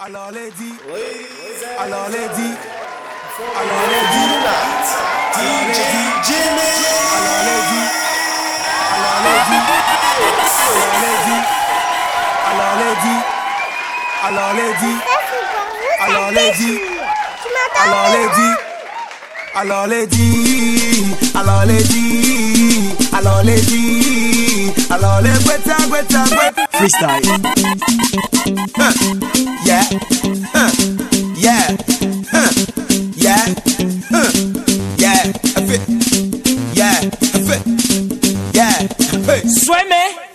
Alors les dit, alors les dit, alors les dit, DJ Jimmy. alors les dit, alors les dit, alors les dit, alors les dit, alors les dit, alors les dit, alors les dit, alors les dit, alors les dit, alors les dit, alors les gweta gweta gweta freestyle. Huh. Yeah, huh. yeah, huh. yeah, huh. yeah, yeah, yeah, a fit. Sueme.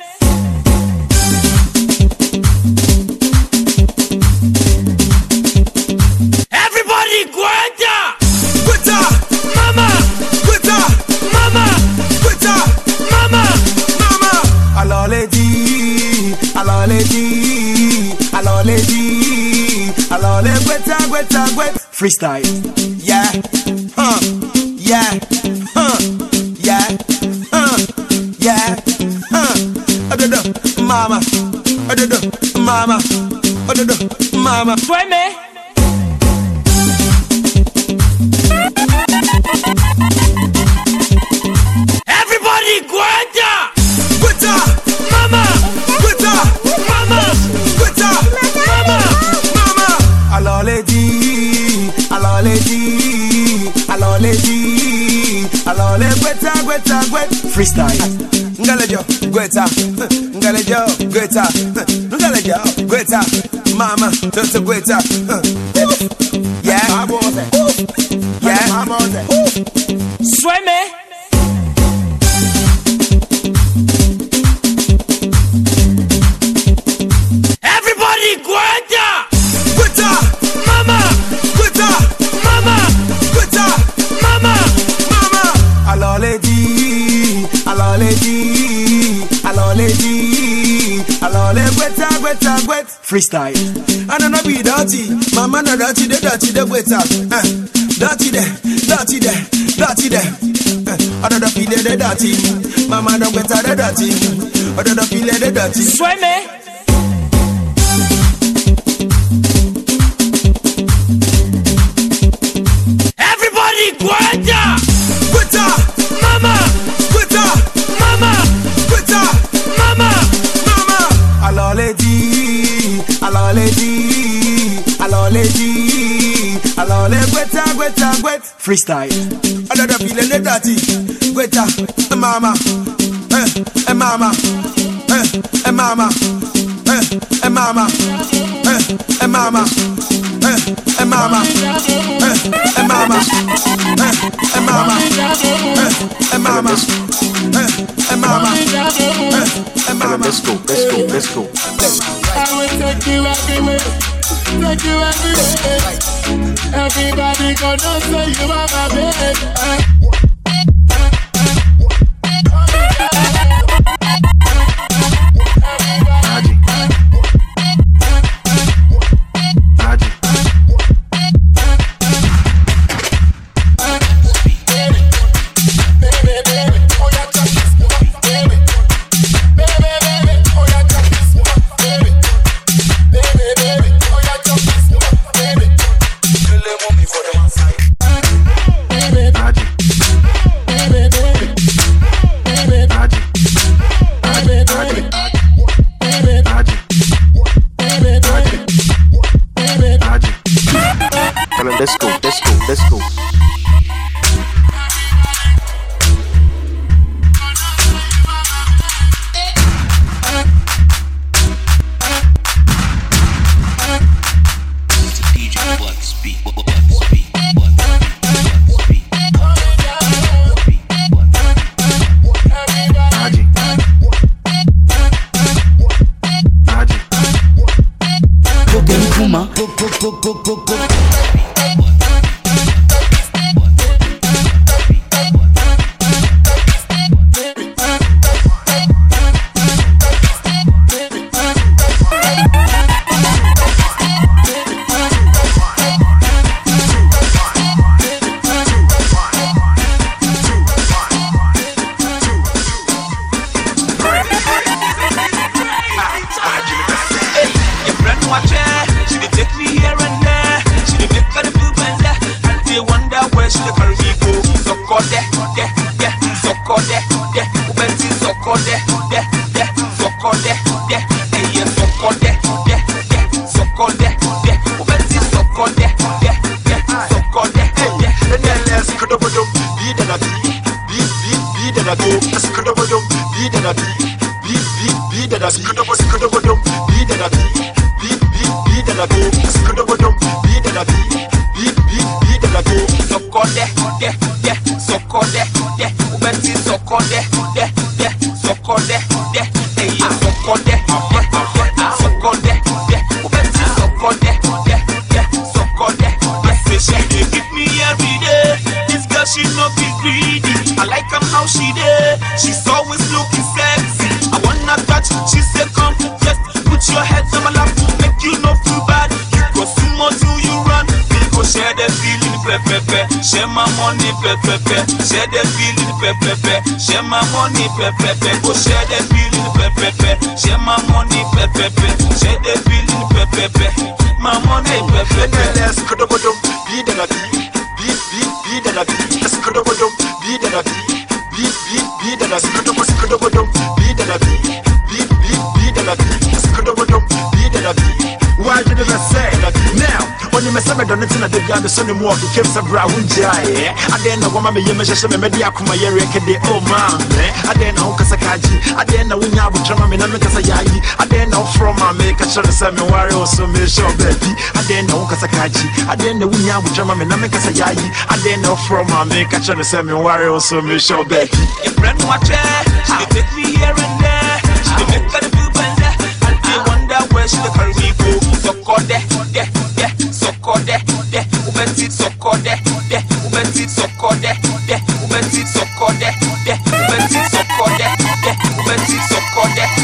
wet, and wet. Freestyle. Yeah. Pakistan. Ngalejo, Greta, Ngalejo, Greta, Ngalejo, Greta, Mama, Tata Greta. freestyle. I don't know be dirty, my man are dirty, they dirty, they wait up. Uh, dirty there, dirty there, dirty there. Uh, I don't know be they dirty, my man don't wait up, dirty. I don't know be they dirty. Swear me. Freestyle. Another feeling the dirty. Gweta, eh, mama, eh, eh, mama, eh, eh, mama, eh, eh, mama, eh, eh, mama, eh, eh, mama, eh, eh, mama, eh, eh, mama, eh, eh, mama, eh, eh, mama, eh, eh, mama. Let's go, let's go, let's go. I will take you take you. Everybody gonna say you are my baby. de, de, soko de, de, ou beti soko de, de, de, soko de money, pe pe pe. Share the feeling, pe pe pe. Share my money, pe pe pe. Go share the feeling, pe pe pe. Share my money, pe pe pe. Share the feeling, pe pe pe. My money, pe pe pe. NLS kodobodom, be the nabi, be be be the nabi, as kodobodom, be the nabi, be be be the nabi, kodobo kodobodom, be the nabi, be be be the nabi, as kodobodom, be the nabi. Why did I say that now? When you mess up, I don't know that the other son of more became some brown jay. I didn't know what my year measures and maybe I come my year de oh man. I didn't know Kasakaji. I didn't know when you would trauma me and make us a yai. I didn't know from my make a sure some warrior so me sure baby. I didn't know Kasakaji. I didn't know when you would trauma me and make us a yai. I didn't know from my make a sure some warrior so me sure baby. Your friend watch her, she dey take me here and there. She dey make her feel better, and they wonder where she dey carry me go. soko de, de, de, sokode, de, ou men tit sokode, de, ou men tit sokode, de, ou men tit sokode, de, ou men tit sokode, de, ou men tit sokode.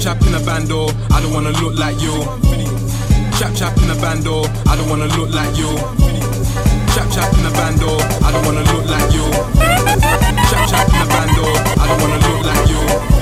chap in a bando, I don't wanna look like you. Chap chap in a bando, I don't wanna look like you. Chap chap in a bando, I don't wanna look like you. Chap chap in a bando, I don't wanna look like you.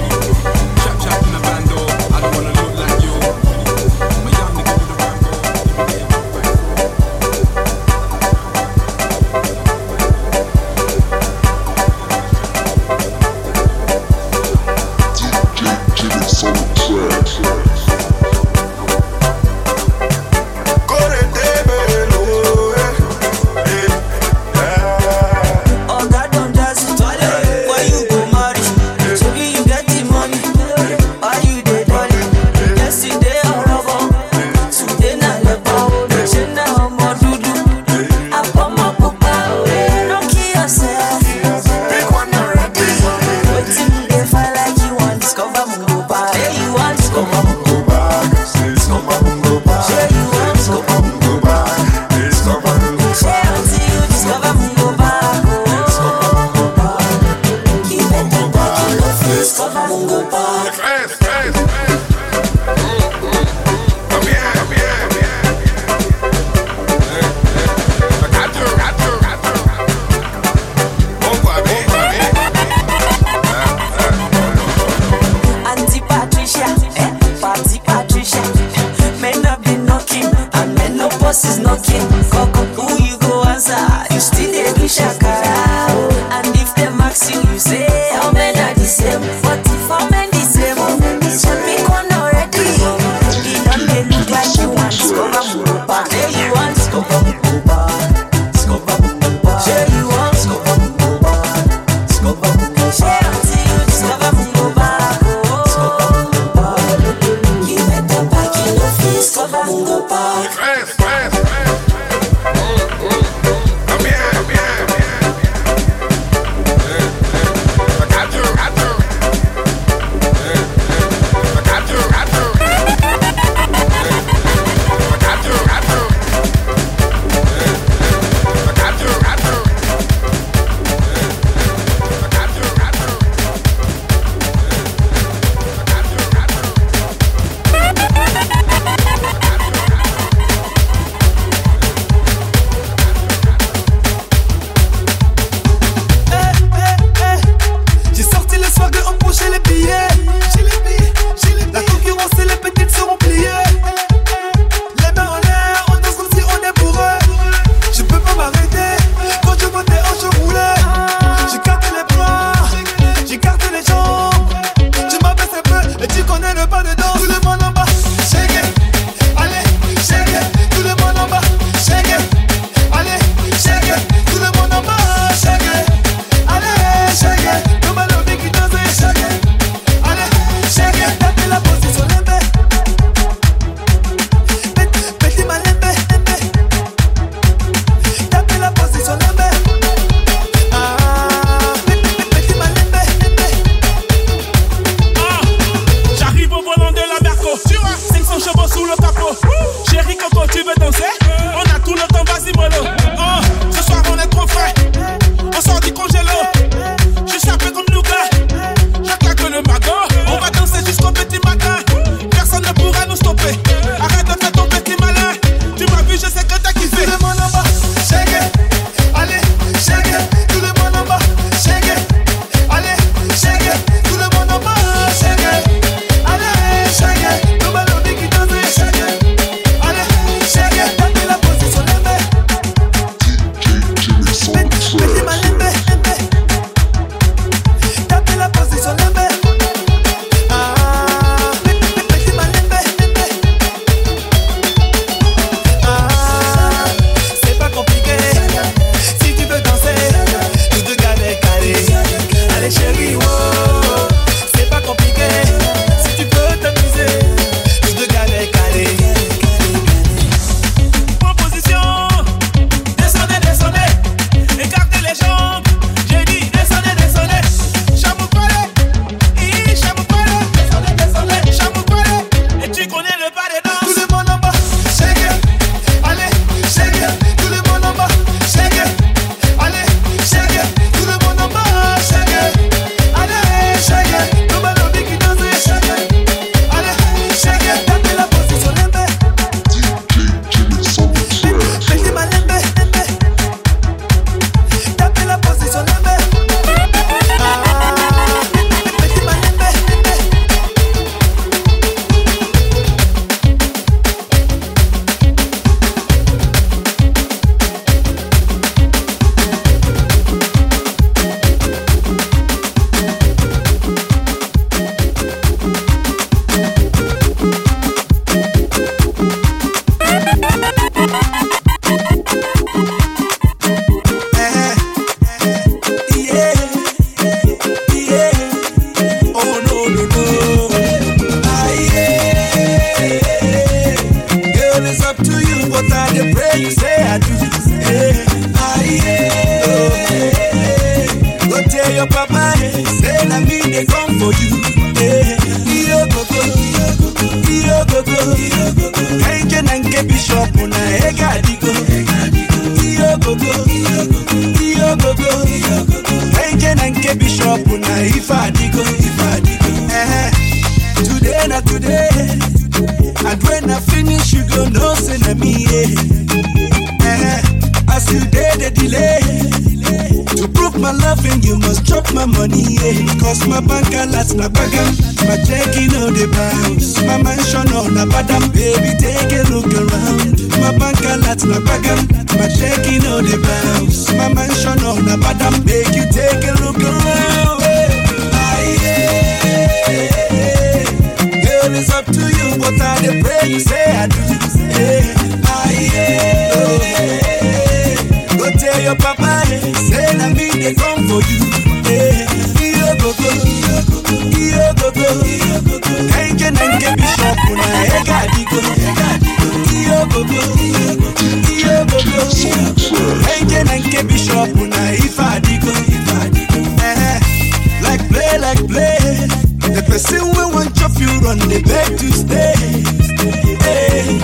that's na bargain. My taking all the bios, my mansion on a badam, baby, take a look around. My bank and that's na bargain. My taking on the bios, my mansion on a badam, make you run, the bed to stay. Hey,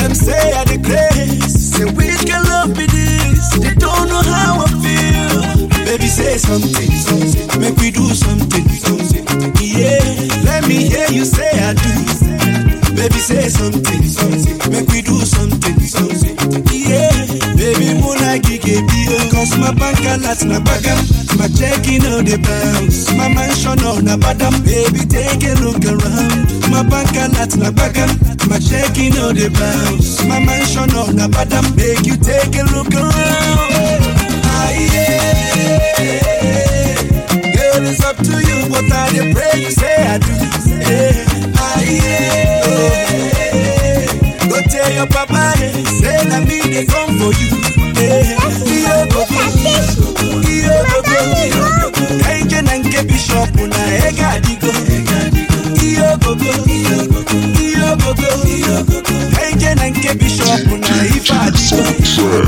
them say I the grace. Say we can love be this. They don't know how I feel. Baby, say something, something. Make we do something, something. Yeah, let me hear you say I do. Baby, say something, something. Make we do something, something. Yeah, baby, moonlight, gigi, cause my bank, that's my bagam. My checking all the banks, My mansion on a bottom. baby, take a look around. My bank alert na bagam. My checking all the banks, My mansion on a bottom. make you take a look around. Ah, yeah. Girl, it's up to you, but I did pray you say I do. Yeah. Ah, yeah. Go tell your papa, say that me they come for you. Yeah.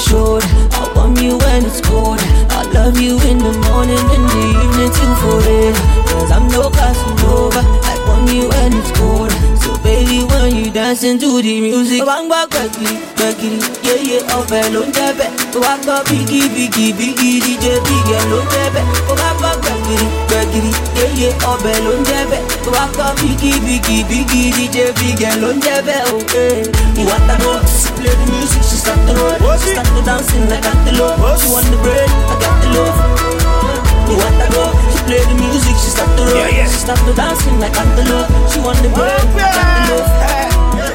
shoulder. I want you when it's cold. I love you in the morning, and the evening, till forever. Cause I'm no Casanova. I want you when it's cold. So baby, when you dancing to the music, bang bang baggy, baggy, yeah yeah, oh bello, jebe. Walk up, biggie, biggie, biggie, DJ, biggie, lo jebe. Walk up, baggy, baggy, yeah yeah, oh bello, jebe. Walk up, biggie, biggie, biggie, DJ, biggie, lo jebe. Okay, you want to go? She play the music, she start to roll, she start to dancing like antelope. She want the bread, I got the love. You want to? She play the music, she start to roll, she start to dancing like antelope. She want the bread, I got the love.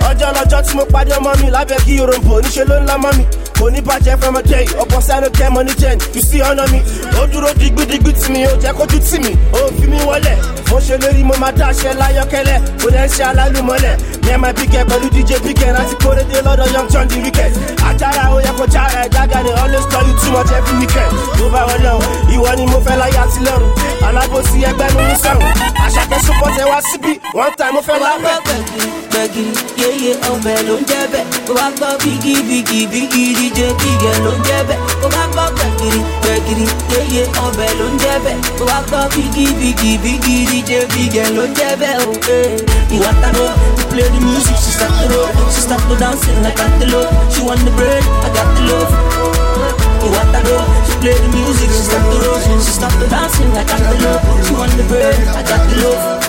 ọjọ́ lọ́jọ́ tí mo pàdé ọmọ mi lábẹ́ kí yorùbá níṣẹ́ ló ń lá mọ́ mi kò ní bàjẹ́ from a day ọ̀pọ̀ sáré kẹ́ mọ́ ní ten you see ọ̀nà mi ó dúró digbidigbi tì mí ó jẹ́ kójú tì mí. Ó fi mí wọlé. Mo ṣe lórí mo máa dá aṣẹ láyọkẹlẹ. Kò dẹ́ ń ṣe alálùmọ́lẹ̀ ẹ̀ máa bíkẹ́ pẹ̀lú dj bíkẹ́ láti kórèdé lọ́dọ̀ young john the weekend àjàrà ó yẹ kó jára ẹ̀ dága ni always call you too much every weekend. Tó bá wọlé o ìwọ ni mo fẹ́ láyé àti lọ́rùn alábòsí ẹgbẹ́ mi ní sẹ́wọ̀n àṣàkẹ́ sọ́pọ̀tẹ̀ wá síbí one time mo fẹ́ lábẹ́. gbẹ̀gìrì yéye ọbẹ̀ ló ń jẹ́ bẹ́ẹ̀. Bó bá gbọ́ bígí bígí díje bígẹ̀ ló ń jẹ́ bẹ́ẹ̀. Bó bá gbẹ̀gìrì gbẹ̀gìrì yéye ọbẹ̀ ló ń jẹ́ bẹ́ẹ̀ bó gbọ́ bígí bígí bígí díje bígẹ̀ ló ń jẹ́ bẹ́ẹ̀ o. ìwà taro play the music she start to roll she start to dancing like antelope she want the bread I got the love. ìwà taro play the music she start to roll she start to dancing like antelope she want the bread I got the love.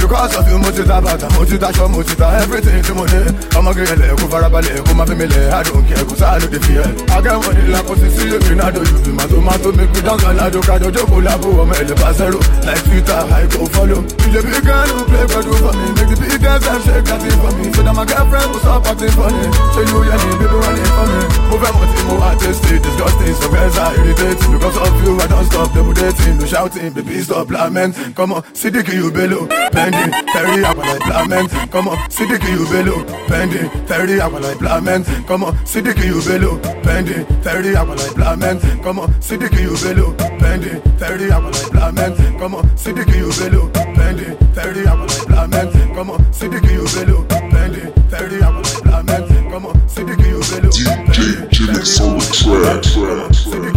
Because of you mo ti ta bàtà mo ti taṣọ mo ti ta everything tí mo ní. Ọmọge ẹlẹ kó farabalẹ̀ kó má fi mi lẹ̀. I don't care kó sáà ló dé fi ẹ̀. akẹ́wọ̀n ní lakọ sí èmi náà dojú bí màtó màtó mi kú dáńgá ládò kájọ jókòó lábò ọmọ ẹ̀lẹ́ bá zero like twitter i go follow. ilé bí gánú play gbẹdú for me make the biggest dem shake that thing for me. So that my girlfriend go stop acting funny ṣé you yẹ ni it for me. mo fẹ́ mọ̀ tí mo wá tasty disgusting bẹ́ẹ̀ sá irritating. Because of you i don stop double dating no shouting baby stop lament. Come on sidiki you bello. Pending terry àpàlà implement come on sidiki you bello. Pending terry àpàlà implement come on sidiki you bello. Pending terry àpàlà implement come on sidiki you bello. Pending terry àpàlà implement come on sidiki you bello. Pending terry àpàlà implement come on sidiki you bello. Pending terry àpàlà implement come on sidiki you bello. DJ Jimix on the track.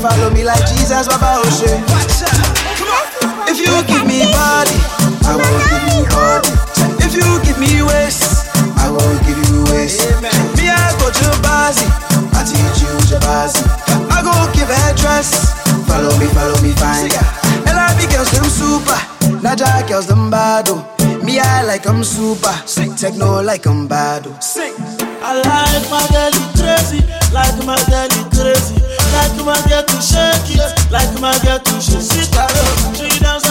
follow me like Jesus, Baba Oshe. If you give me body, I will give you body. If you give me waist, I will give you waist. Me, I go to Bazi, I teach you Jabazi. I go give her dress. Follow me, follow me, fine. LRB girls, them super. Naija girls, them bad. Oh. Me, I like I'm super. Techno like I'm bad. Oh. I like my girl crazy, like my girl crazy. Like my girl to shake it, like my girl touche, si ta she dance.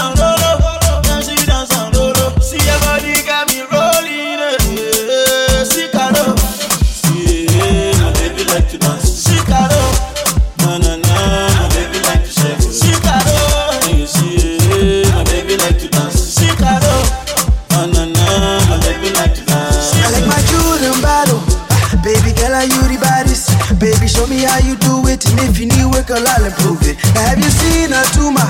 and it. Now have you seen a tumor?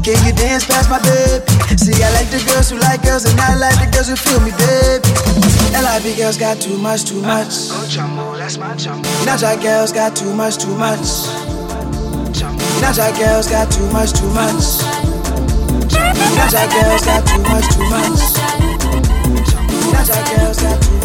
Can you dance past my baby? See, I like the girls who like girls, and I like the girls who feel me, baby. LIB girls got too much, too much. Go jumbo, that's my jumbo. Naija girls got too much, too much. Naija girls got too much, too much. Naija girls got too much, too much. Naija girls got too much.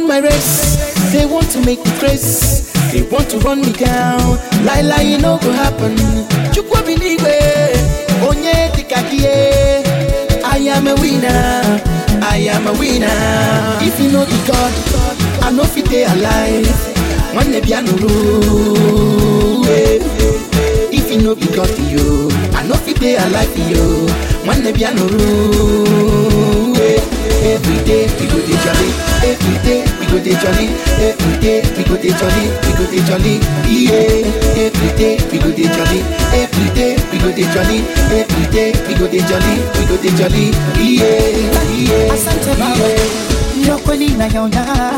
Run my race. They want to make me crazy. They want to run me down. Lie, lie, it no go happen. Chukwu binigwe, onye dikakie. I am a winner. I am a winner. If you know the God, I know fit dey alive. The piano roll, eh. if you know be God, yo, I know fit dey alive, yo. When the piano roll, eh. every day we go dey jolly, every day we go dey jolly, every day we go dey jolly, we go dey jolly, yeah. Every day we go dey jolly, every day we go dey jolly, every day we go dey jolly, we go dey jolly, yeah, yeah. Asante baba, ndio kweli nayaona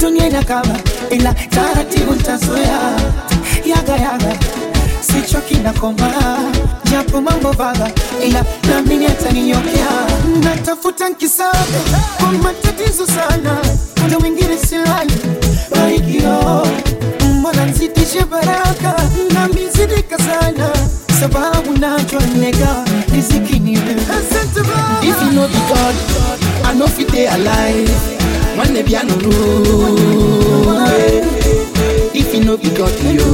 dunia inakaba, ila taratibu nitazoea. Yaga yaga, sichoki na koma, japo mambo vaga, ila naamini ataninyokea. Natafuta nkisabe kwa matatizo sana, kuna wengine silali maikio Mola nzidishe baraka na mizidika sana, sababu najua nega riziki ni wewe. If you know the God, I know fit dey alive. Piano roll, eh. If you know the God, yo,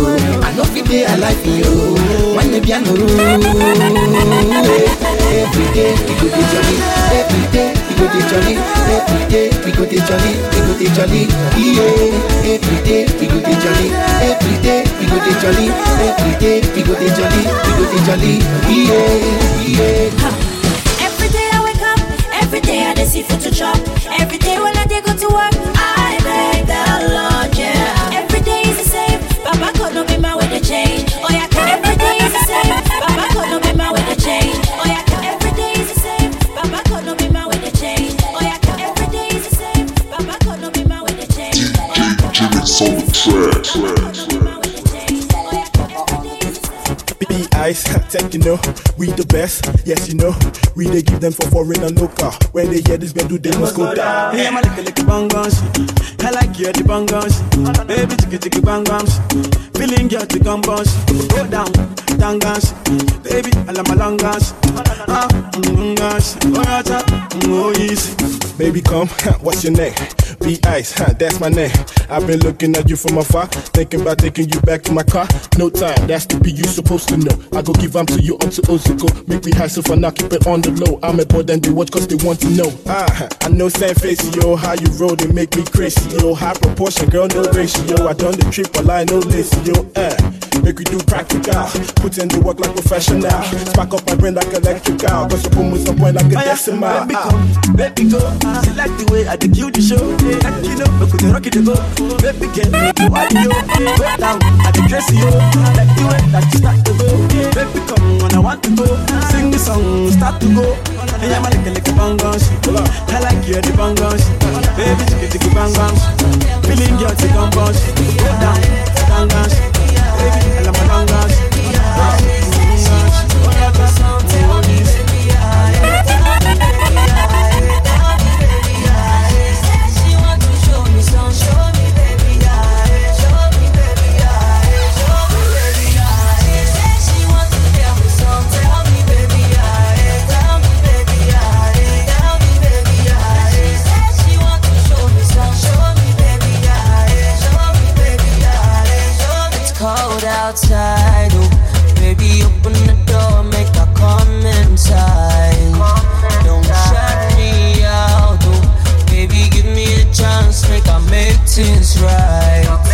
I know fit dey alive, yo. When the piano roll, eh. every day we go dey jolly, every day we go dey jolly, every day we go dey jolly, we go dey jolly, yeah. Every day we go dey jolly, every day we go dey jolly, every day we go dey jolly, we go dey jolly, yeah, yeah. You know, we the best. Yes, you know, we they give them for foreign and local. When they hear this, do they must go down. Hey, I'm a licky licky bang. I like you the bang. Baby chicky chicky bang. Feeling the gun bang. Go down, down. Baby, shit. Ah, mm, gang shit. Oh, easy. Baby, come, what's your name? Be Ice, that's my name. I've been looking at you from afar, thinking about taking you back to my car. No time, that's the P you supposed to know. I go give them to you up to Oziko. Make me hassle for now, keep it on the low. I'm a boy, then they watch cause they want to know. Ah, I know same face, yo. How you roll, they make me crazy, yo. High proportion, girl, no ratio. I done the triple, I no listen, yo. Eh. Make we do practical, put in the work like professional. Spark up my brain like electrical. Cause you boom with some point like a decimal. Baby, Ah. come, baby, go. She like the way I did kill the show. Like you know, look at the rocket to go. Baby, get me to audio. Go down, I the crazy yo. Like the way that you start to go. Baby, come when I want to go. Sing the song, start to go. Hey, I'm a licky licky bang bang shit. I like you the bang bang shit. Baby, chicky chicky bang bang shit. Feeling girl, chicky bang bang shit. Go down, bang bang shit. Things right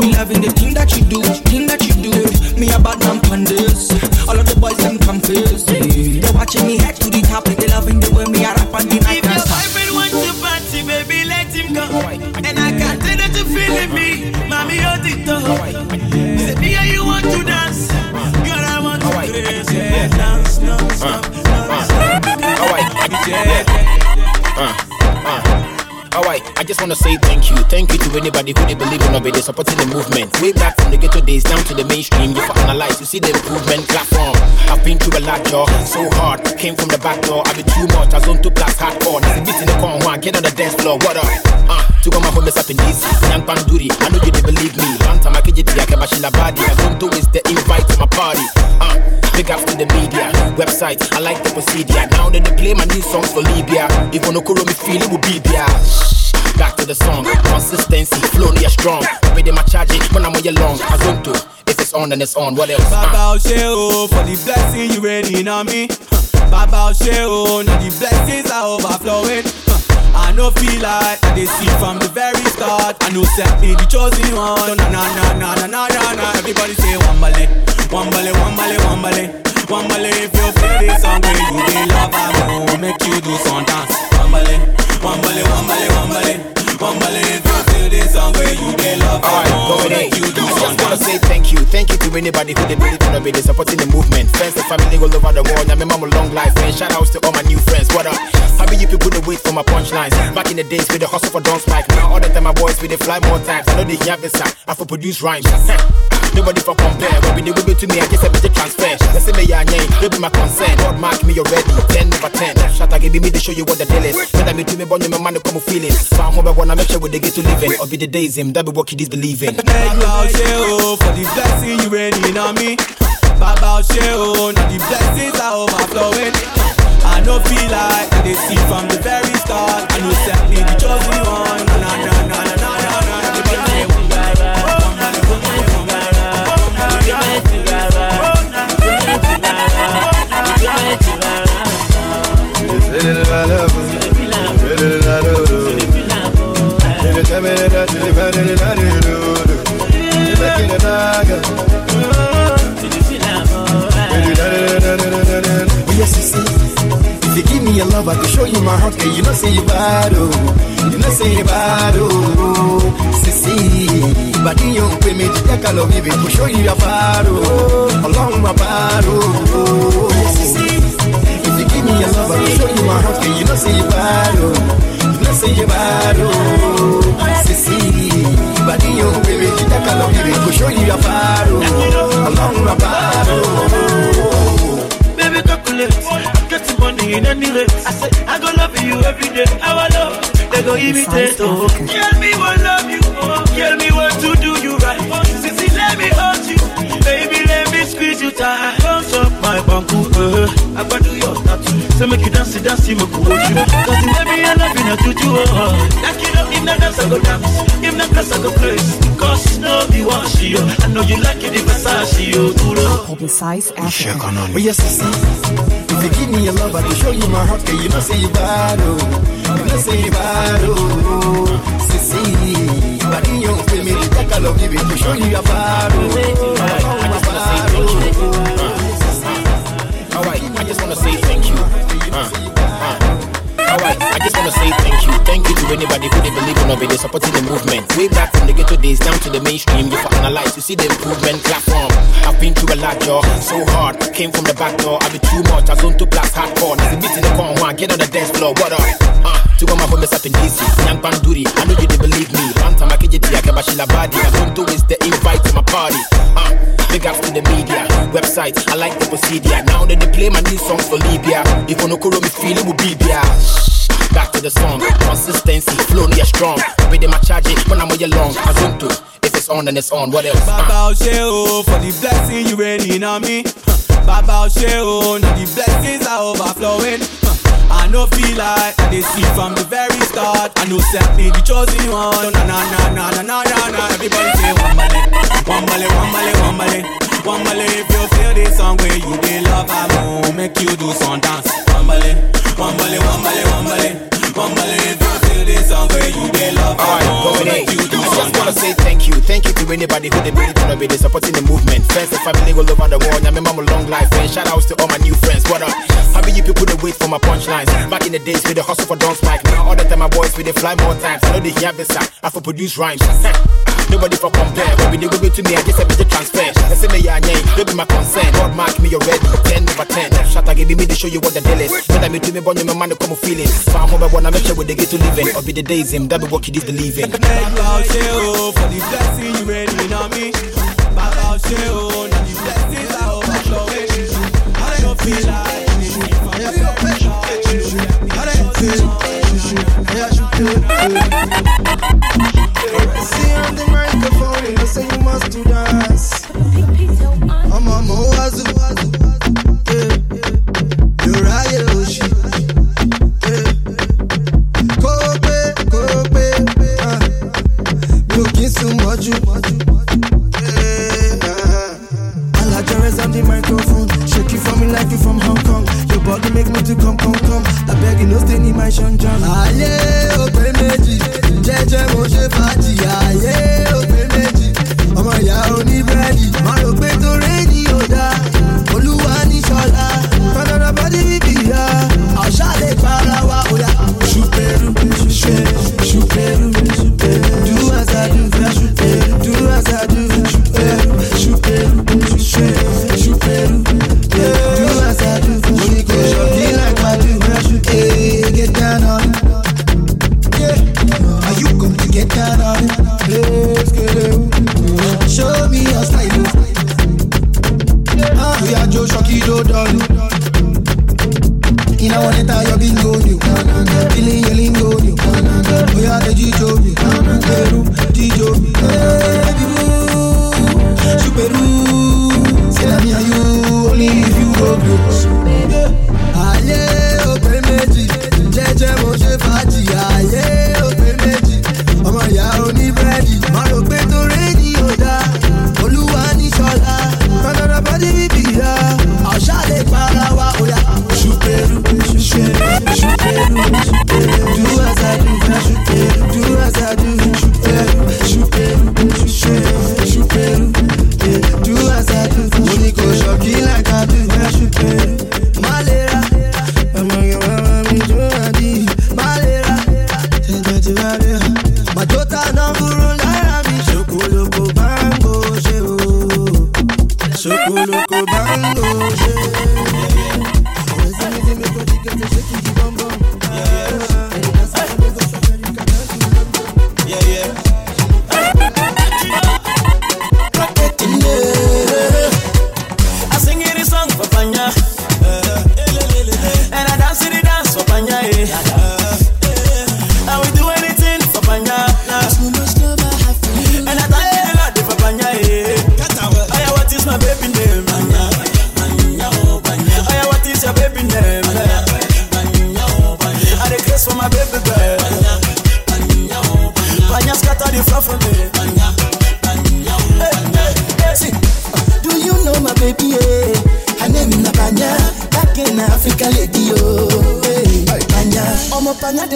Me loving the thing that you do, thing that you do. Me a bad man pandas. All of the boys them confused. They watching me head to the top. They loving the way me a rap and the night If your can't stop. boyfriend want to party, baby, let him go. And I can tell that you feeling me, mommy, hold it up. Say me and you want to dance, girl, I want to crazy dance, non-stop, non-stop. Uh, uh. I just wanna say thank you. Thank you to anybody who they believe in they supporting the movement. Way back from the ghetto days down to the mainstream. You for analyze, you see the improvement platform. I've been through a lot, y'all. So hard, came from the back door. I've been too much, I zone two plus hardcore. There's a beat in the corner, one, get on the dance floor. What up? Uh, to all my homies up in DC. Young Panduri, I know you didn't believe me. One time I could get the Akabashila body. I don't do is the invite to my party. Uh, big ups to the media, website. I like the procedure. Now they play my new songs for Libya. If Even Okoro me feel it will be there. Back to the song, consistency, flow near strong. Every day my charge it, when I'm on your long, I don't do. If it's on, then it's on. What else? Baba uh. Osheo, oh, for the blessing you raining on me. Baba Osheo, oh, now the blessings are overflowing. Uh, I know feel like they see from the very start. I know set be the chosen one. Na na na na na na na na. Everybody say wambale, wambale, wambale, wambale, wambale. If you play this song, when you be love, I will make you do some dance. Wambale, wambale, wambale, wambale, you you I go it. You just wanna dance. say thank you, thank you to anybody who they believe in or they supporting the movement. Friends and family all over the world. Now my mama long life and shout outs to all my new friends. What up? How be you people the wait for my punchlines? Back in the days with the hustle for Don Spike. Now all the time my boys with the fly more times. I know they hear this side. I for produce rhymes. Nobody for compare. When we they will be to me, I guess I be the transfer. Let's say me yeah, yeah, they be my concern. God mark me already, 10 over 10. Shut up, give me to show you what the deal is. I meet to me, born my man, come feeling. Found home, I wanna I make sure we they get to living. Or be the days him that be what he disbelieving. Beg out oh, for the blessing you raining on me. Bab out oh, now the blessings are overflowing. I no feel like they see from the very start. I know exactly the chosen one. Na na na na na na na. Little by little, little by little. If you give me your love, I can show you my heart, cause you know say you bad, oh You know say you bad, oh Sissy, but you don't pay me to take a love, baby, to show you your bad, oh Along my bad, oh Sissy, if you give me your love, I can show you my heart, cause you know say you bad, oh. You know say you bad, oh. Love, baby, to show you bad, oh. Along my oh. Baby, calculate. I'm getting money in any rate. I say, I go love you every day. Our love, they go imitate. Oh, tell me what love you. Oh, tell me what to do you right. Sissy, let me hold you. Baby, let me squeeze you tight. Don't chop my banku. Uh, I got do your tattoo. So make you dance, dance, you make you hold you. Cause the way me I love you, not to do. Oh, like you know, if not dance, I go dance. If not dance, I go crazy. Cause no be wash you. I know you like it, the Versace. Oh, duro. Publicize Africa. Oh yes, see. If you give me your love, I can show you my heart. Girl, you know say you bad, oh. You know say you bad, oh. Sissy, body you feel me, take a love, give it to show you your bad, oh. I just wanna say thank you. Uh, uh. Alright, I just wanna say thank you. Thank you to anybody who they believe in or they supporting the movement. Way back from the ghetto days down to the mainstream, you for analyze, you see the improvement platform. I've been through a lot, y'all. So hard, came from the back door. I be too much, I zone to blast hardcore. There's a beat in the corner, get on the dance floor. What up? Uh, to my homies up in DC, Young Banduri, I know you didn't believe me. One Banta Makijiti, Akabashila Badi. I don't do is the invite to my party. Uh, big ups to the media, website, I like the procedure. Now that they play my new songs for Libya. If you no kuro me feel it will be there. Back to the song, consistency, flow near strong. With them I charge it when I'm way along. Azunto, if it's on then it's on. What else? Baba Osheo, for the blessing you raining on me. Baba Osheo, now the blessings are overflowing. I no feel like I dey see from the very start. I know self the chosen one. Na na na na na na na na. Everybody say one bale, one bale, one. If you feel this song where you dey love, I will make you do some dance. One bale, one bale, Alright, will go make you do Just wanna say thank you. Thank you to anybody who they really in or they supporting the movement. Friends and family all over the world. I remember my long life and shout outs to all my new friends. What up? How you people that wait for my punchlines? Back in the days with the hustle for Don Spike. Now all the time my boys with the fly more times. I know they hear this I for produce rhymes. Nobody for compare. When they go to me, I just a bit transfer. They say me yeah, yeah, they be my concern. God mark me already. 10 over 10. Shut up, give me to show you what the deal is. When I meet to me, born my man, come feeling. Found home, I wanna make sure where they get to living. Or be the days him, that be what you did believe in. Baba Osheo, for the blessing you raining on me. Baba Osheo, now the blessings are overflowing.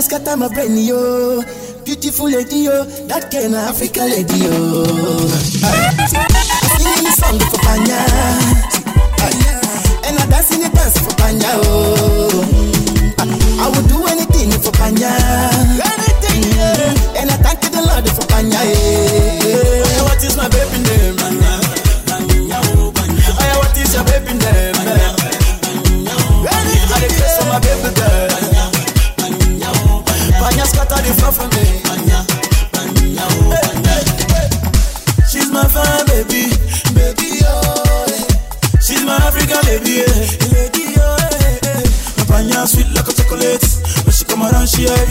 scatter my brain, yo. Beautiful lady, yo. That kind of Africa lady, yo. I sing this song for Pana. And I dance in the dance for Pana, oh. I, would do anything for Pana. Anything, yeah. And I thank you the Lord for Pana, yeah. What is my baby name, man?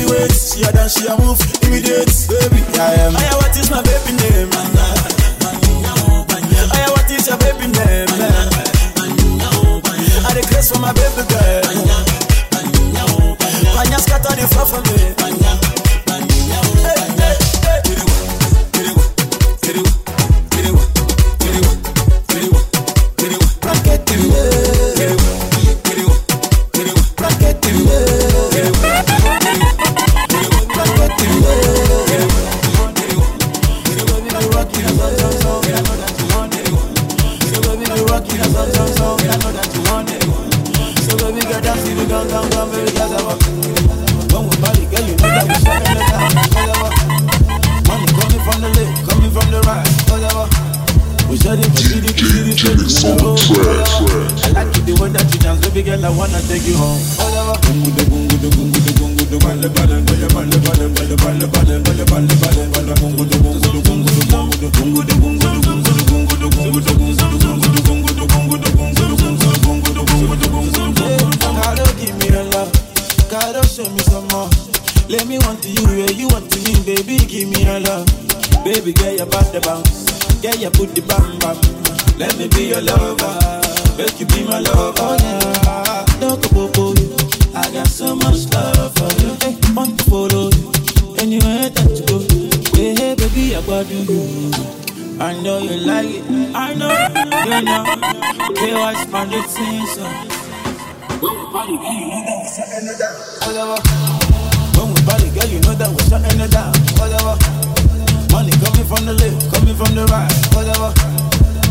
heavyweight. She a dance, she a move, immediate. Baby, I am. Aya, what is my baby name? Aya, what is your baby name? I request for my baby girl. Pana scatter the floor for me. it down, whatever. Money coming from the left, coming from the right, whatever.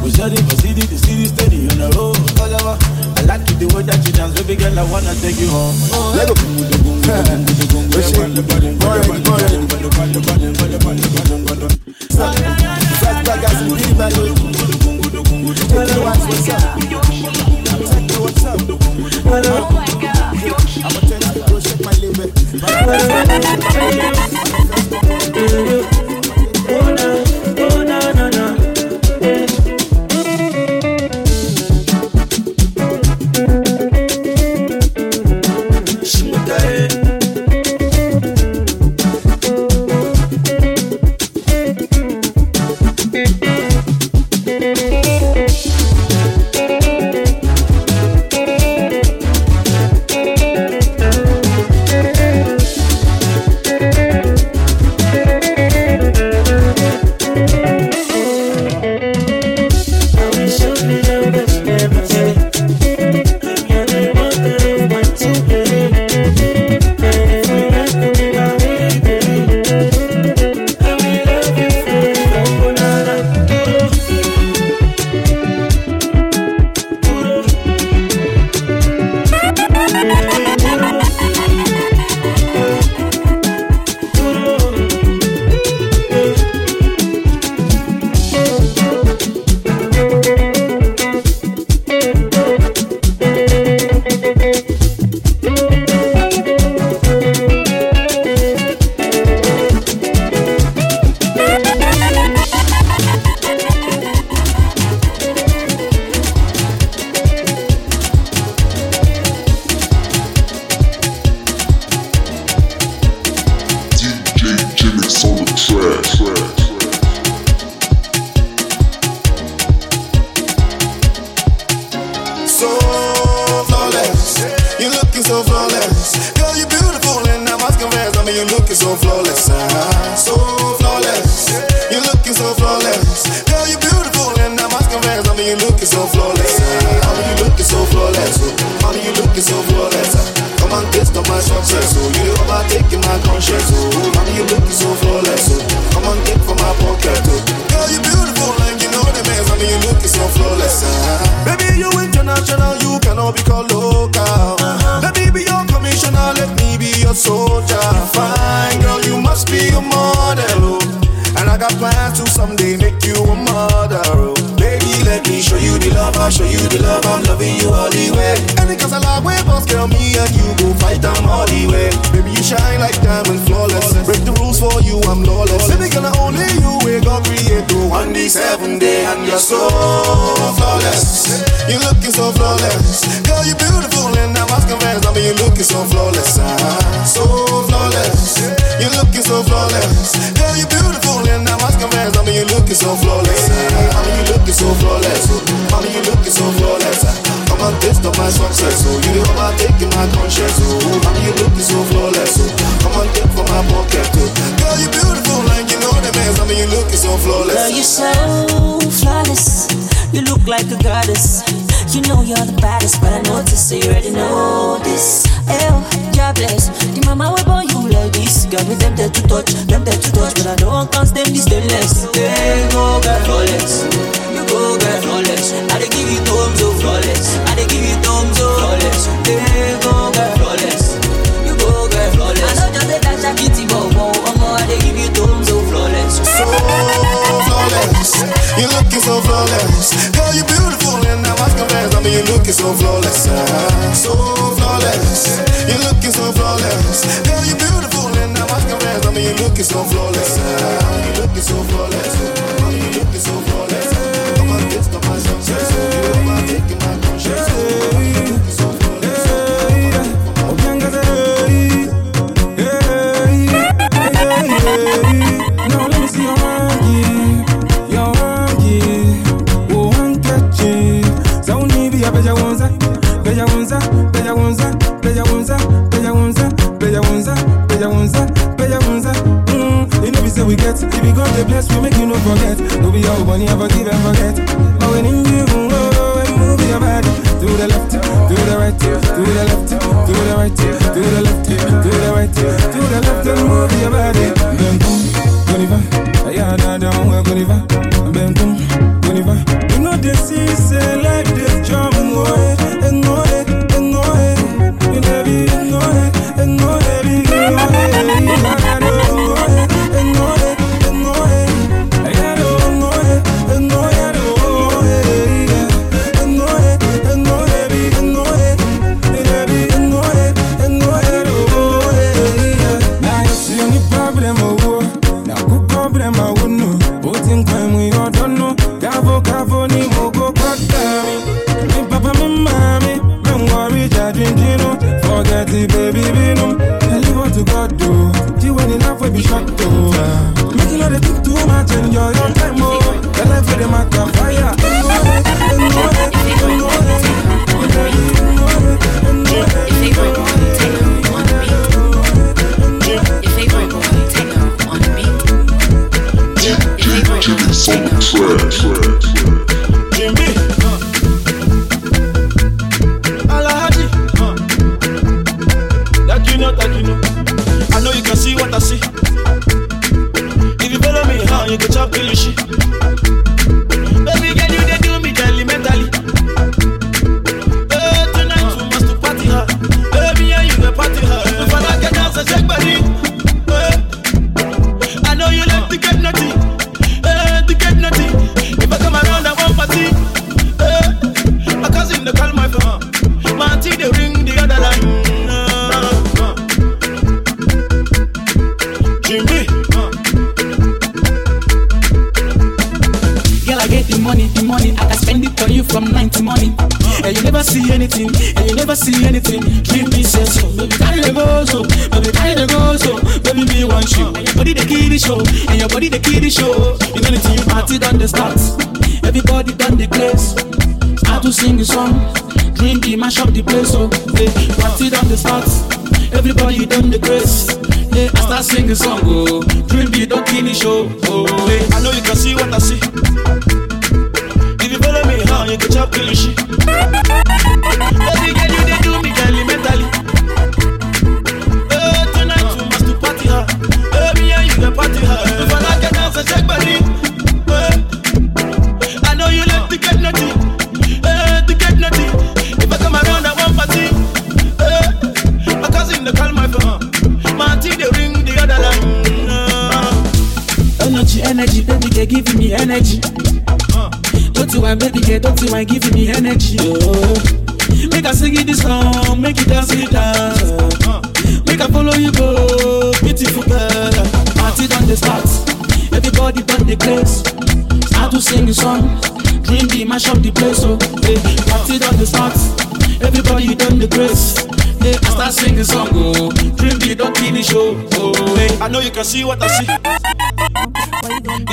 We study for city city, steady on the road, whatever. I like it the way that you dance, baby girl, I wanna take you home. Let go. Oh my god. you. Someday make you a mother. Oh. Baby, let me show you the love, I'll show you the love. I'm loving you all the way. And because I like way, boss, girl, me and you go fight them all the way. Baby, you shine like diamond flawless. Break the rules for you, I'm lawless. Baby, gonna only you, we gon' create the one day, seven day, and you're so flawless. You're looking so flawless. Girl, you're beautiful, and I must confess, I mean, you're looking so flawless. Ah, so flawless. You're looking so flawless. Girl, you're beautiful, and I must confess, I mean, you're looking so flawless. I mean, you're looking so flawless. I mean, you're looking so flawless. Come on, taste of my success. Oh, you overtaking my conscience. Oh, I mean, you're looking so flawless. Oh, come on, take from my pocket. Oh, girl, you're beautiful, and you know the. I mean, you're looking so flawless. Girl, you're so flawless. You look like a goddess. You know you're the baddest, but I noticed so you already know this. Ew, jobless. The mama will born you like this. Got me tempted to touch, tempted to touch, but I don't want constant this stainless. Hey, go girl, flawless. You go girl, flawless. I dey give you thumbs up, flawless. I dey give you thumbs up, flawless. Hey, go girl, flawless. You go girl, flawless. I know just a dash a kitty, but oh, I dey give you thumbs up, flawless. so flawless. You're looking so flawless. Girl, you're beautiful, and You're looking so flawless. Ah, so flawless. You're looking so flawless. Girl, you're beautiful, and I must confess, I mean, you're looking so flawless. Ah, you're looking so flawless. Wonza, beja wonza, beja wonza, beja wonza. Mm, you know we say we get. If we go the bless, we make you no forget. No be your money, ever give and forget. But when in you, oh, and move your body to the left, to the right, to the left, to the right, to the left, to the right, to the left, and move your body. Bam, boom, Goniva, yeah, da, da, well, Goniva, bam, boom, Goniva. You know the sea say like this drum, oh, and oh, and oh, you. know be, and oh, and oh, and want, giving me energy. Oh. Make I sing it this song, make it dance it dance. Make I follow you go, beautiful girl. Party done the start, everybody done the place. Start to sing the song, dream be mash up the place. Oh, hey. Party done the start, everybody done the grace. Hey, I start singing song, oh, dream be don't finish, oh, oh, hey. I know you can see what I see.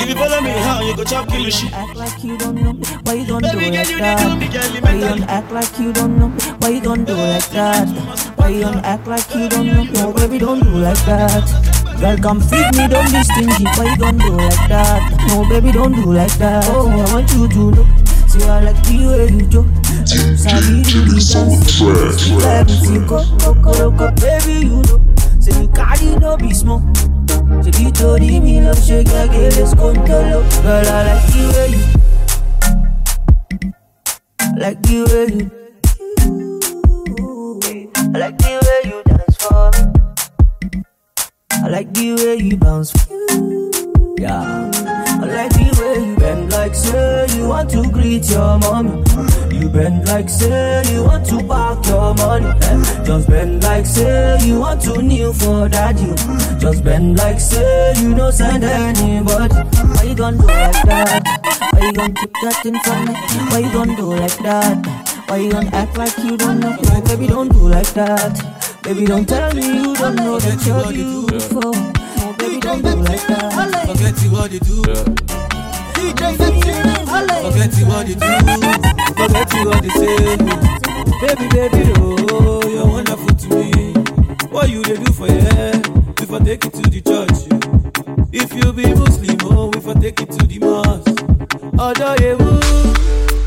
If you follow me, how you go chop kill shit. Act like you don't know why you don't do Baby girl, like you that. do me girl Why you don't act like you don't know why you don't do like that? Why you don't act like you don't know? No, baby, don't do like that. Girl, come feed me, don't be stingy. Why you don't do like that? No, baby, don't do like that. Oh, I want you to know. See, I like the way you do. Sabi do the dance. Sweet everything, go, go, go, go, baby, you know. Say you carry no be small. Say you told me love, shake, I get let's go, Girl, I like the way you like the way you I like the way you dance for me. I like the way you bounce for me. Yeah. I like the way you like say you want to greet your mommy. You bend like say you want to park your money. Just bend like say you want to kneel for daddy. Just bend like say you don't send anybody. Why you gonna do like that? Why you gonna keep that in front me? Why you gonna do like that? Why you gonna act like you don't know? No, baby, don't do like that. Baby, don't tell me you don't know that you're beautiful. No, baby, don't do like that. Forget what you do. Forget what you do. Forget what you say. Baby, baby, oh, you're wonderful to me. What you they do for? If I take it to the church, if you be Muslim, oh, if I take it to the mosque. Although you,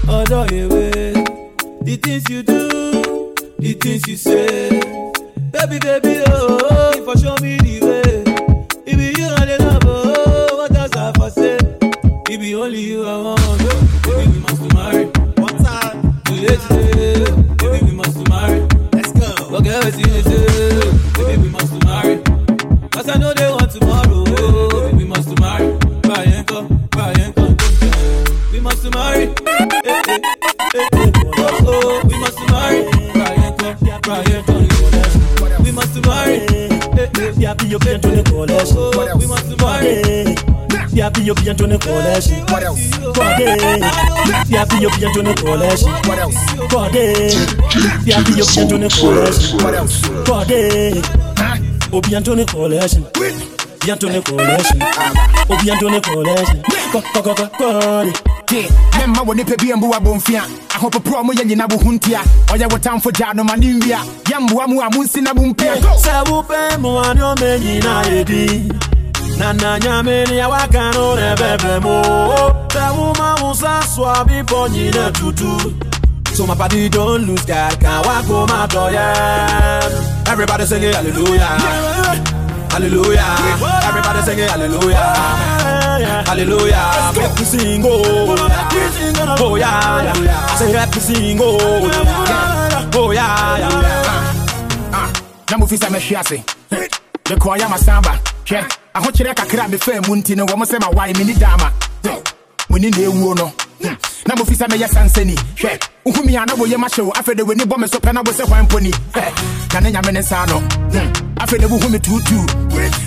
although you, the things you do, the things you say. Baby, baby, oh, if I show me the way, be you and the love, oh, what does I say? Be only you I want, baby, we must marry. One time, today, today, baby, we must marry. Let's go. Forget what you say, baby, we must marry. Cause I know they want tomorrow, oh, baby, we must marry. Brian, come, Brian, come, come. We must marry. Eh, eh, eh, eh, eh. Oh, oh, we must marry. Come, Brian, come. We must marry. Y'a puis y'a bien tourné pour les Oh, oh, we must marry. Y'a puis y'a bien tourné pour What else? Cordé Y'a puis y'a bien tourné pour les What else? Cordé Y'a puis y'a bien tourné pour les What else? Les Bien tourné pour les Au bien tourné pour les Cordé mɛmma wɔ nipa bi mboa bɔmfia ahopoporɔ mo yɛ nyina bo ho ntia ɔyɛ wo tamfo gya no ma ne nwia yɛmboa mu a monsi na bompia sɛ wopɛ mmoa ne nyina yɛdi na na nyame ne awaka no ne bɛbɛ mu sɛ woma wo sa so a bepɔ nyina tutu. So my body don't lose God, can't walk home my door, yeah. Everybody singing hallelujah, hallelujah. Everybody singing hallelujah, hallelujah. Make me sing, oh, oh yeah, yeah. I say let me sing, oh, yeah. oh yeah, yeah. na mofi sɛ mɛhwe ase mekɔɔ yɛ masamba hwɛ ahokyerɛ kakra mefaa mu nti no wɔ mo sɛ mawae menni daama muni na ɛwuo Hmm. Na mofi sɛ mɛyɛ sansani hwɛ wohumi a na woyɛ mahyɛ wo afei de w'ani bɔ me so pɛ na wo sɛ hwan mponi Hɛ, na ne nyame ne nsa no? Hmm. afei de wohu me tuutuu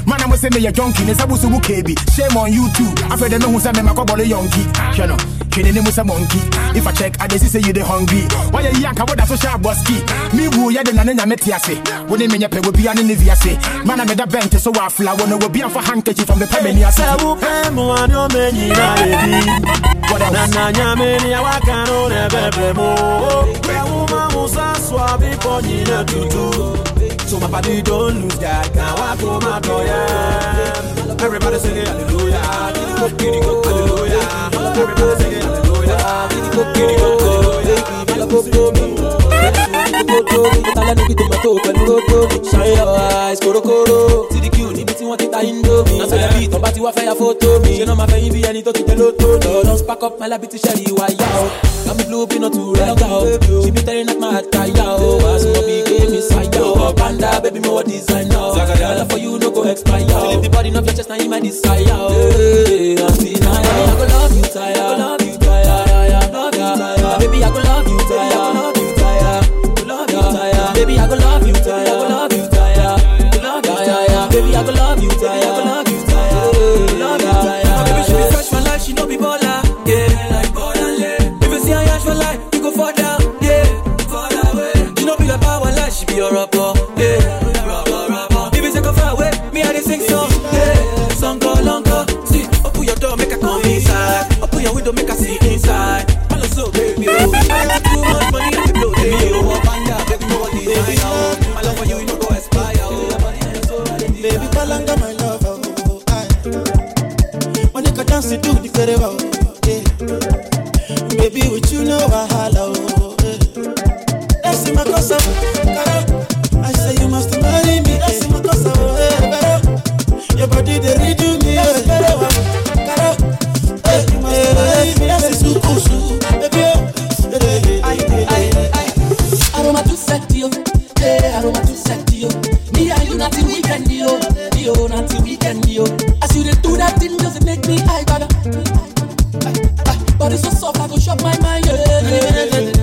mana mo sɛ meyɛ jonki ne sɛ wo so wo kee bi shame on you too. Afei de mehu sɛ memakɔbɔle yɔnki hwɛ no hwɛ twene ne mu sɛ monkey. If i check i dey see say you dey hungry. Wayɛ yi anka woda so hyɛ abɔski me wu yɛde na ne nyame te ase wo ne menyɛ pɛ wobia ne ne viase mana meda bɛnte so wɔ afla wɔ no wɔbi amfa handkerchief from the pɛ m'ani ase Sɛ wopɛ mmoa ne ɔma nyinaa yɛdi na na nyame ne awaka no ne bɛbrɛ mu Wɛ woma mo sa so a bepɔ nyina tutu. So my body don't lose that. Can walk home my door, yeah Everybody sing it, hallelujah. Giddy go, giddy go, hallelujah. Everybody sing it, hallelujah Giddy go, giddy go, hallelujah Tálẹ́ níbi tòmátò pẹ̀lú rótó Shine your eyes, korokoro TDQ níbi tí wọ́n ti ta indomie Násọ̀lẹ̀ bí ìtàn bá ti wá fẹ́ ya fótó mi Ṣé náà máa fẹ́ yín bí ẹni tó ti tẹ lótó ni Lọ́dọ̀ spark up my life ti ṣẹ́rí ìwà yá o. Got me blue peanut to red o. She be tearing up my heart kaya o. Àsùnwọ̀n bí game is fire o. Panda baby mo wọ design o. My love for you no go expire o. Leave the body no your chest na my desire o. Aunty Naya I go love you tire I go love you tire Love you tire Baby I go love you tire Love you tire love you tire. Baby, I go love you tire. I go love you tire. Love you tire. Baby, I go love you tire. I go love you tire. Love you tire. My baby, she be fresh for life. She no be baller. Yeah, like baller. If you see her yash for life, you go further. Yeah, further away. She no be like power life. She be your rapper. Yeah, rapper, rapper. If take her far away, me I dey sing song. Yeah, song go longer. See, open your door, make her come inside. Open your window, make her see. Very well, till weekend, yo. As you do that thing, just make me high, gaga. Body so soft, I go shop my mind, yeah.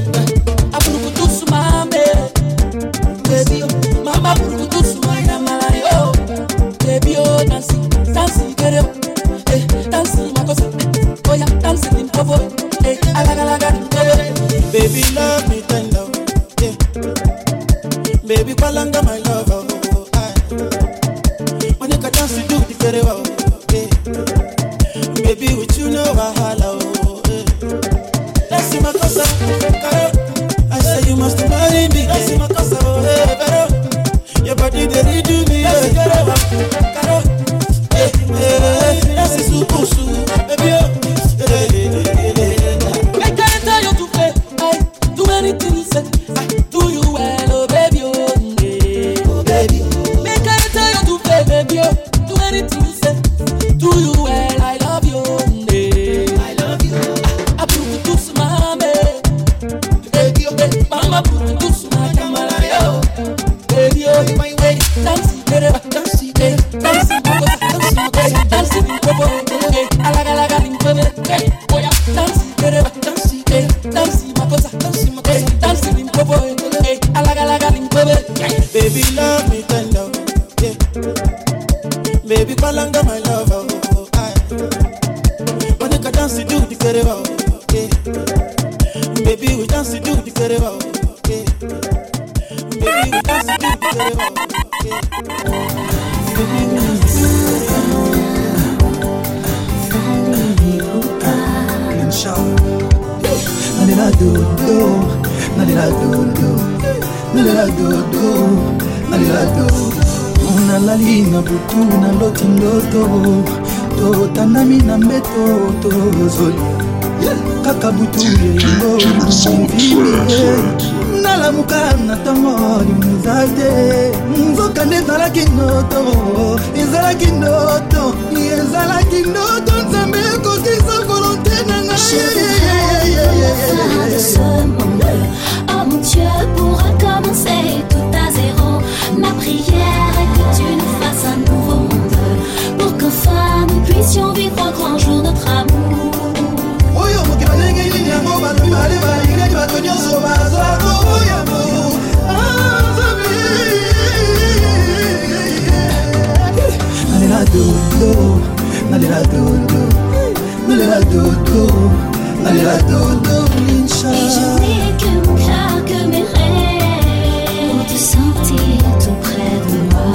Et je voulais que mon cœur, que mes rêves, pour te sentir tout près de moi.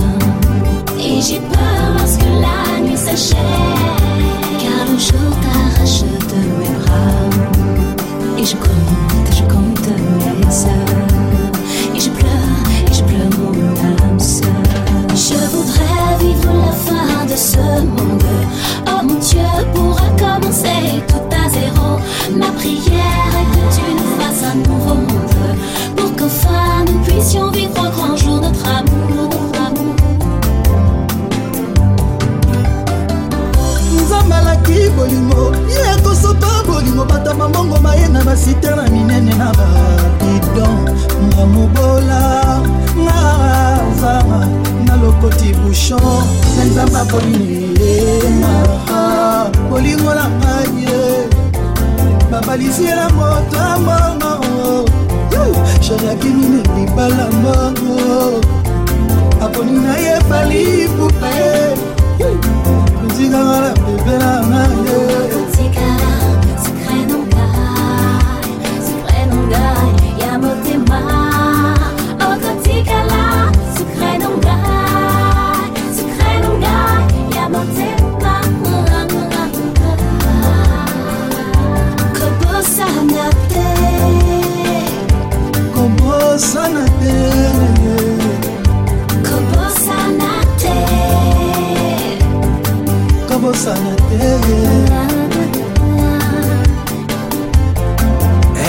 Et j'ai peur lorsque la nuit s'achève, car le jour t'arrache de mes bras. Et je compte, je compte mes heures. kapasite na minene na bakidon nga mobola nga zama na lokoti bouchon. Eh, na nzambe apolinemaa bolingo na ngaye babalisiyela moto ya mbongo. Shariakinine libala mbongo. Apolina ye palipupe nzinganga na pepela ngaye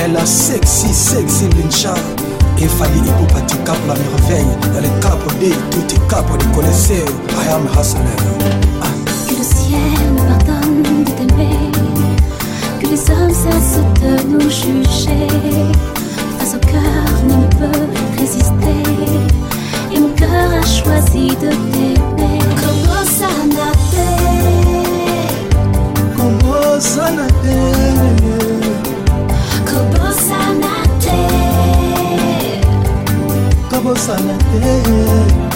Elle a sexy, sexy Lincha fallait hypopathique cap la merveille Dans les capes des tout est cap de connaisseurs I am hustler Que le ciel me pardonne de t'aimer. Que les hommes cessent de nous juger. Face au cœur ne peut résister. Et mon cœur a choisi de t'aimer. kobosana te. Kobosana te. Kobosana te.